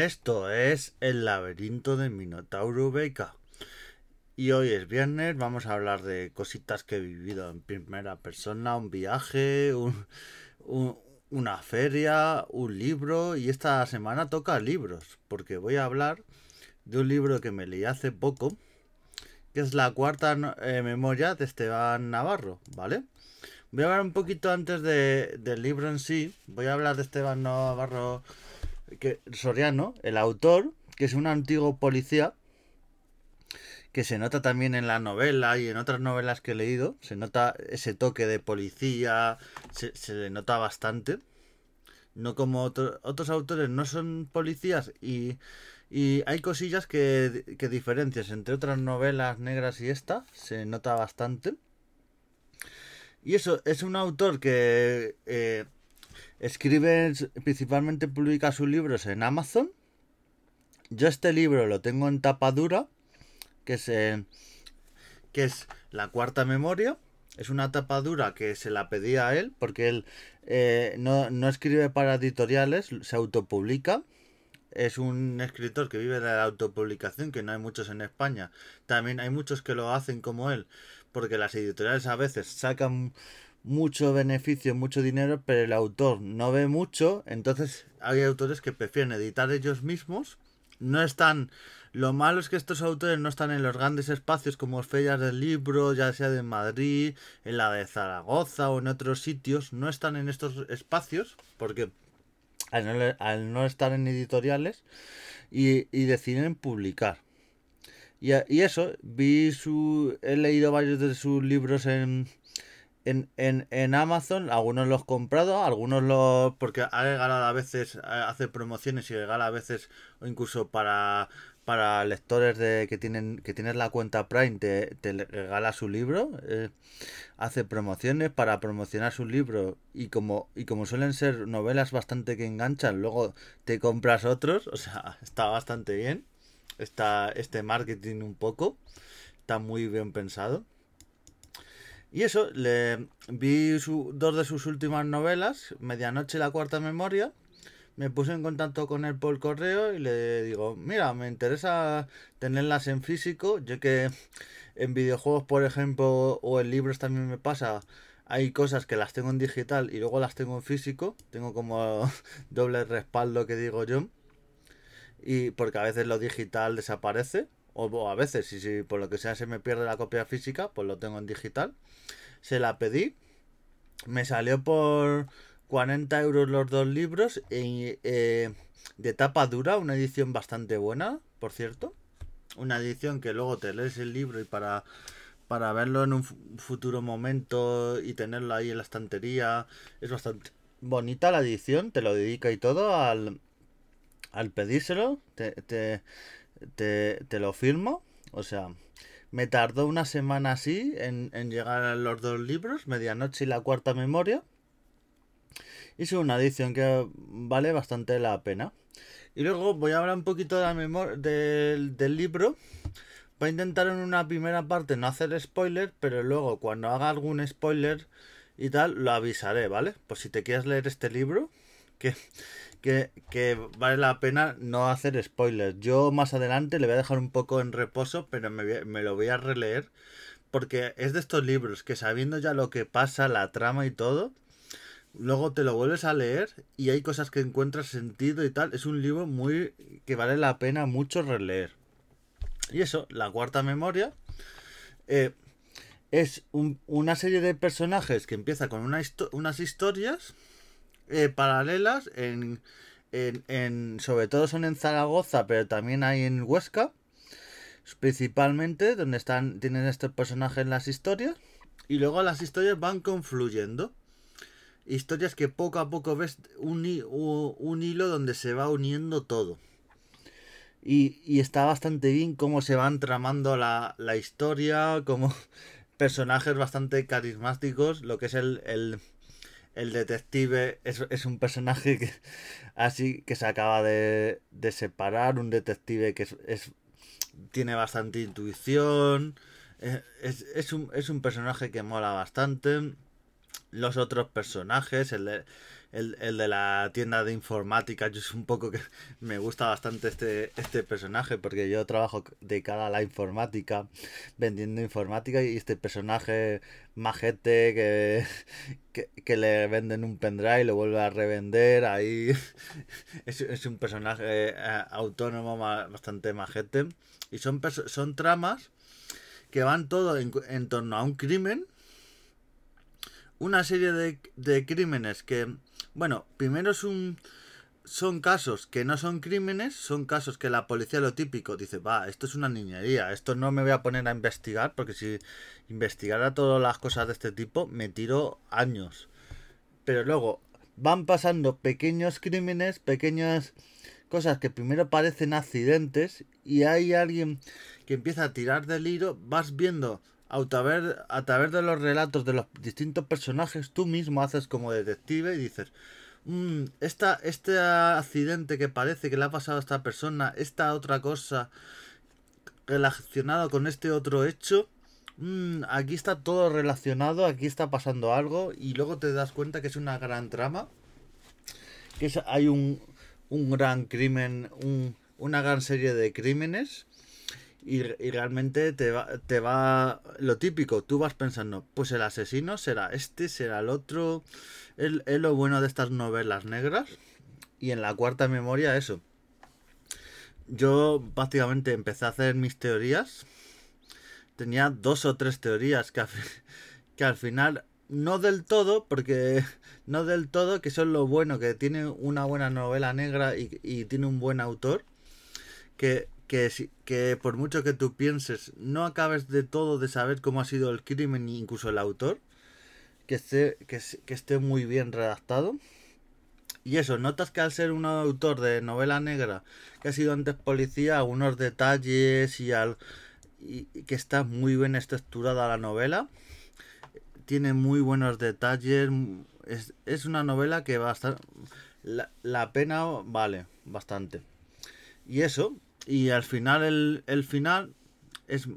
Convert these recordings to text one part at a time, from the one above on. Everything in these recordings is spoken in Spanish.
Esto es El laberinto de Minotauro Beca. Y hoy es viernes, vamos a hablar de cositas que he vivido en primera persona, un viaje, una feria, un libro. Y esta semana toca libros, porque voy a hablar de un libro que me leí hace poco, que es la cuarta eh, memoria de Esteban Navarro, ¿vale? Voy a hablar un poquito antes del libro en sí. Voy a hablar de Esteban Navarro que, Soriano, el autor, que es un antiguo policía, que se nota también en la novela y en otras novelas que he leído. Se nota ese toque de policía, se, le nota bastante. No como otros autores, no son policías y, y hay cosillas que, que diferencias entre otras novelas negras y esta, se nota bastante. Y eso, es un autor que eh, escribe, principalmente publica sus libros en Amazon. Yo este libro lo tengo en tapa dura, que es, que es la cuarta memoria. Es una tapa dura que se la pedía a él, porque él eh, no, no escribe para editoriales, se autopublica es un escritor que vive de la autopublicación, que no hay muchos en España. También hay muchos que lo hacen como él, porque las editoriales a veces sacan mucho beneficio, mucho dinero, pero el autor no ve mucho, entonces hay autores que prefieren editar ellos mismos. No están. Lo malo es que estos autores no están en los grandes espacios como ferias del libro, ya sea de Madrid, en la de Zaragoza o en otros sitios. No están en estos espacios porque al no, estar en editoriales y, y deciden publicar. Y, y, eso, vi su. He leído varios de sus libros en, en, en, en, Amazon. Algunos los he comprado, algunos los. Porque ha regalado a veces, hace promociones y regala a veces, o incluso para para lectores de que tienen que tienes la cuenta Prime te, te regala su libro eh, hace promociones para promocionar su libro y como y como suelen ser novelas bastante que enganchan luego te compras otros o sea está bastante bien está este marketing un poco está muy bien pensado y eso le vi su, dos de sus últimas novelas medianoche y la cuarta memoria. Me puse en contacto con él por correo y le digo, mira, me interesa tenerlas en físico, yo que en videojuegos, por ejemplo, o en libros también me pasa, hay cosas que las tengo en digital y luego las tengo en físico, tengo como doble respaldo que digo yo, y porque a veces lo digital desaparece, o a veces, si, si por lo que sea se me pierde la copia física, pues lo tengo en digital. Se la pedí, me salió por 40 euros los dos libros eh, de tapa dura, una edición bastante buena, por cierto. Una edición que luego te lees el libro y para, para verlo en un futuro momento y tenerlo ahí en la estantería es bastante bonita la edición, te lo dedica y todo al, al pedírselo, te, te, te, te lo firmo. O sea, me tardó una semana así en, en llegar a los dos libros, Medianoche y la cuarta memoria. Es una edición que vale bastante la pena. Y luego voy a hablar un poquito de la memoria del, del libro. Voy a intentar en una primera parte no hacer spoiler, pero luego cuando haga algún spoiler y tal, lo avisaré, ¿vale? Pues si te quieres leer este libro, que, que, vale la pena no hacer spoilers. Yo más adelante le voy a dejar un poco en reposo, pero me, me lo voy a releer. Porque es de estos libros que sabiendo ya lo que pasa, la trama y todo, luego te lo vuelves a leer y hay cosas que encuentras sentido y tal. Es un libro muy que vale la pena mucho releer. Y eso, la cuarta memoria, eh, es una serie de personajes que empieza con una unas historias eh, paralelas en, en, en, sobre todo son en Zaragoza, pero también hay en Huesca, principalmente donde están tienen estos personajes las historias y luego las historias van confluyendo historias que poco a poco ves un, un hilo donde se va uniendo todo. Y, y, está bastante bien cómo se van tramando la, la historia, como personajes bastante carismáticos, lo que es el, el, el detective es, es, un personaje que así que se acaba de, de separar, un detective que es, tiene bastante intuición, es, es, un, es un personaje que mola bastante. Los otros personajes, el, el, el, de la tienda de informática. Yo es un poco que me gusta bastante este, este personaje porque yo trabajo de cara a la informática, vendiendo informática y este personaje majete que, que, le venden un pendrive y lo vuelve a revender. Ahí es, es un personaje eh, autónomo bastante majete. Y son, son tramas que van todo en, en torno a un crimen una serie de, crímenes que bueno, primero. Son casos que no son crímenes, son casos que la policía lo típico dice, va, esto es una niñería, esto no me voy a poner a investigar, porque si investigara todas las cosas de este tipo, me tiro años. Pero luego van pasando pequeños crímenes, pequeñas cosas que primero parecen accidentes y hay alguien que empieza a tirar del hilo, vas viendo a través, a través de los relatos de los distintos personajes, tú mismo haces como detective y dices, mmm, esta, este accidente que parece que le ha pasado a esta persona, esta otra cosa relacionado con este otro hecho, mmm, aquí está todo relacionado, aquí está pasando algo y luego te das cuenta que es una gran trama, que es, hay un, un gran crimen, un, una gran serie de crímenes y, realmente te va, te va lo típico, tú vas pensando, pues el asesino será este, será el otro, es, lo bueno de estas novelas negras y en la cuarta memoria eso. Yo prácticamente empecé a hacer mis teorías, tenía dos o tres teorías que, que al final no del todo, porque no del todo, que son lo bueno, que tiene una buena novela negra y, y tiene un buen autor, que que, que por mucho que tú pienses, no acabes de todo de saber cómo ha sido el crimen, incluso el autor, que esté, que, esté muy bien redactado. Y eso, notas que al ser un autor de novela negra, que ha sido antes policía, algunos detalles y, al, y, que está muy bien estructurada la novela. Tiene muy buenos detalles. Es, es una novela que va a estar... La, la pena vale bastante. Y eso, y al final, el, el final es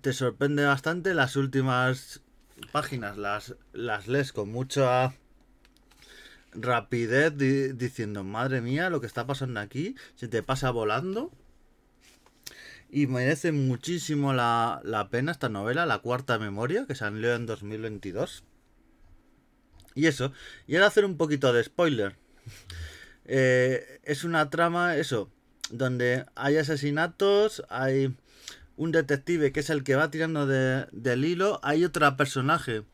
te sorprende bastante. Las últimas páginas las, las lees con mucha rapidez diciendo, madre mía, lo que está pasando aquí, se te pasa volando. Y merece muchísimo la, la pena esta novela, La Cuarta Memoria, que salió en 2022. Y eso, y ahora hacer un poquito de spoiler. Eh, es una trama, eso, donde hay asesinatos, hay un detective que es el que va tirando de, del hilo, hay otra personaje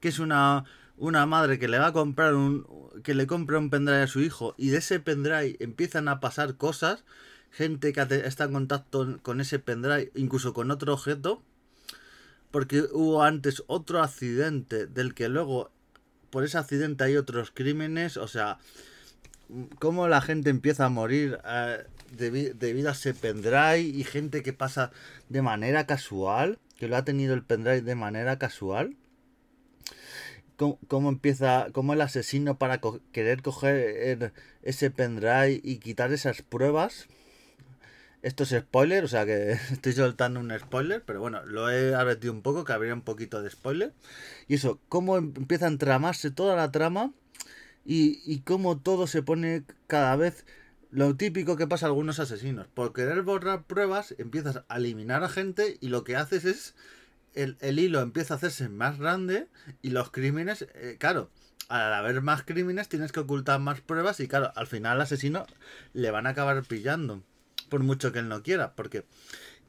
que, es una, una madre que le va a comprar un que le compra un pendrive a su hijo y de ese pendrive empiezan a pasar cosas, gente que está en contacto con ese pendrive, incluso con otro objeto, porque hubo antes otro accidente del que luego por ese accidente hay otros crímenes, o sea, cómo la gente empieza a morir uh, debido a ese pendrive y gente que pasa de manera casual, que lo ha tenido el pendrive de manera casual. Cómo, cómo empieza, cómo el asesino para querer coger ese pendrive y quitar esas pruebas. Esto es spoiler, o sea que estoy soltando un spoiler, pero bueno, lo he advertido un poco, que habría un poquito de spoiler. Y eso, cómo empieza a entramarse toda la trama y, y cómo todo se pone cada vez lo típico que pasa a algunos asesinos. Por querer borrar pruebas, empiezas a eliminar a gente y lo que haces es. El, el hilo empieza a hacerse más grande y los crímenes, eh, claro, al haber más crímenes tienes que ocultar más pruebas y claro, al final al asesino le van a acabar pillando. Por mucho que él no quiera, porque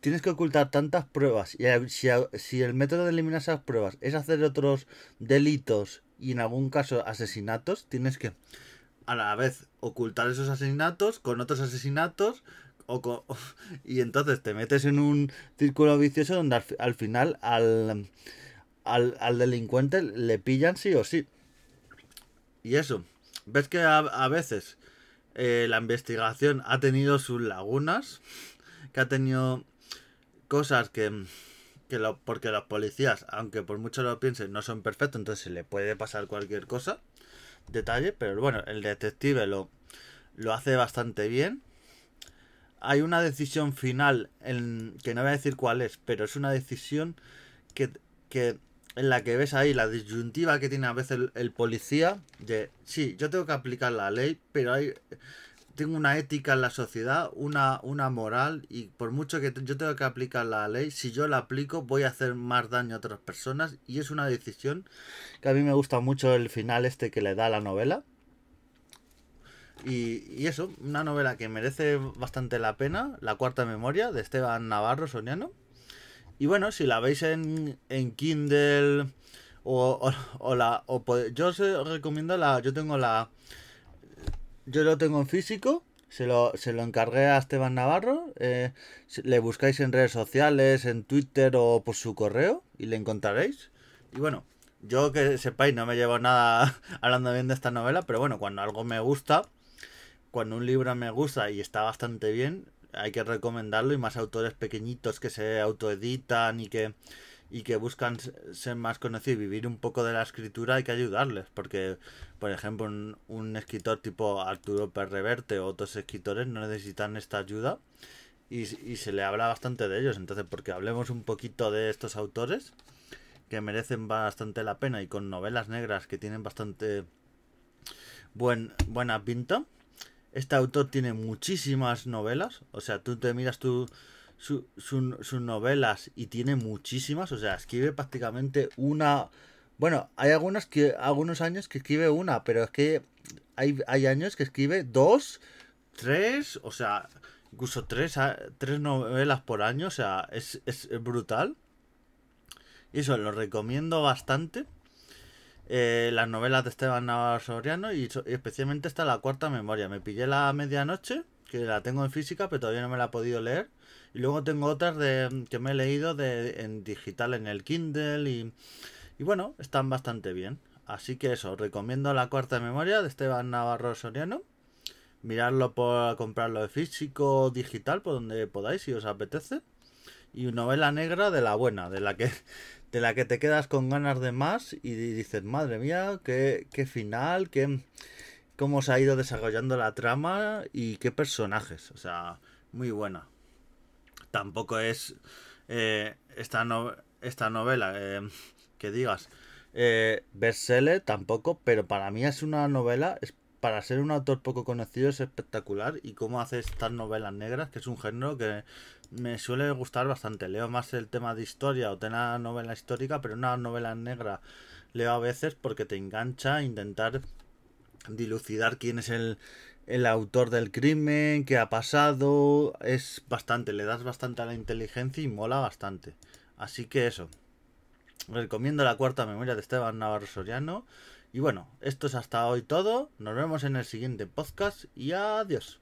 tienes que ocultar tantas pruebas y si, si el método de eliminar esas pruebas es hacer otros delitos y en algún caso asesinatos, tienes que a la vez ocultar esos asesinatos con otros asesinatos o y entonces te metes en un círculo vicioso donde al, final al, al, delincuente le pillan sí o sí. Y eso, ves que a, veces eh, la investigación ha tenido sus lagunas, que ha tenido cosas que que lo, porque los policías, aunque por mucho lo piensen, no son perfectos, entonces se le puede pasar cualquier cosa, detalle, pero bueno, el detective lo, lo hace bastante bien. Hay una decisión final, en, que no voy a decir cuál es, pero es una decisión que, que en la que ves ahí la disyuntiva que tiene a veces el, policía de, sí, yo tengo que aplicar la ley, pero hay, tengo una ética en la sociedad, una, una moral, y por mucho que yo tengo que aplicar la ley, si yo la aplico voy a hacer más daño a otras personas, y es una decisión que a mí me gusta mucho el final este que le da la novela. Y, y, eso, una novela que merece bastante la pena, La Cuarta Memoria, de Esteban Navarro Soniano. Y bueno, si la veis en, en Kindle o, o, la... O, yo os recomiendo la... Yo tengo la... Yo lo tengo en físico. Se lo, se lo encargué a Esteban Navarro. Eh, le buscáis en redes sociales, en Twitter o por su correo y le encontraréis. Y bueno, yo que sepáis no me llevo nada hablando bien de esta novela, pero bueno, cuando algo me gusta, cuando un libro me gusta y está bastante bien, hay que recomendarlo y más autores pequeñitos que se autoeditan y que y que buscan ser más conocidos y vivir un poco de la escritura hay que ayudarles porque por ejemplo un, escritor tipo Arturo Perreverte o otros escritores no necesitan esta ayuda y, y se le habla bastante de ellos entonces porque hablemos un poquito de estos autores que merecen bastante la pena y con novelas negras que tienen bastante buen, buena pinta este autor tiene muchísimas novelas. O sea, tú te miras tu, sus novelas y tiene muchísimas. O sea, escribe prácticamente una. Bueno, hay algunas que. algunos años que escribe una, pero es que hay, hay años que escribe dos, tres, o sea, incluso tres, tres novelas por año. O sea, es, es brutal. Y eso lo recomiendo bastante. Eh, las novelas de Esteban Navarro Soriano y, especialmente está la cuarta memoria. Me pillé la medianoche, que la tengo en física, pero todavía no me la he podido leer. Y luego tengo otras de que me he leído de, en digital en el Kindle y, y bueno, están bastante bien. Así que eso, recomiendo la cuarta memoria de Esteban Navarro Soriano. Mirarlo por comprarlo de físico digital, por donde podáis, si os apetece. Y novela negra de la buena, de la que de la que te quedas con ganas de más y dices, madre mía, qué, qué final, qué, cómo se ha ido desarrollando la trama y qué personajes. O sea, muy buena. Tampoco es eh, esta, novela eh, que digas eh, bestseller, tampoco, pero para mí es una novela, es, para ser un autor poco conocido es espectacular y cómo hace estas novelas negras, que es un género que me suele gustar bastante. Leo más el tema de historia o una novela histórica, pero una novela negra leo a veces porque te engancha a intentar dilucidar quién es el, el autor del crimen, qué ha pasado. Es bastante, le das bastante a la inteligencia y mola bastante. Así que eso. Recomiendo la cuarta memoria de Esteban Navarro Soriano. Y bueno, esto es hasta hoy todo. Nos vemos en el siguiente podcast y adiós.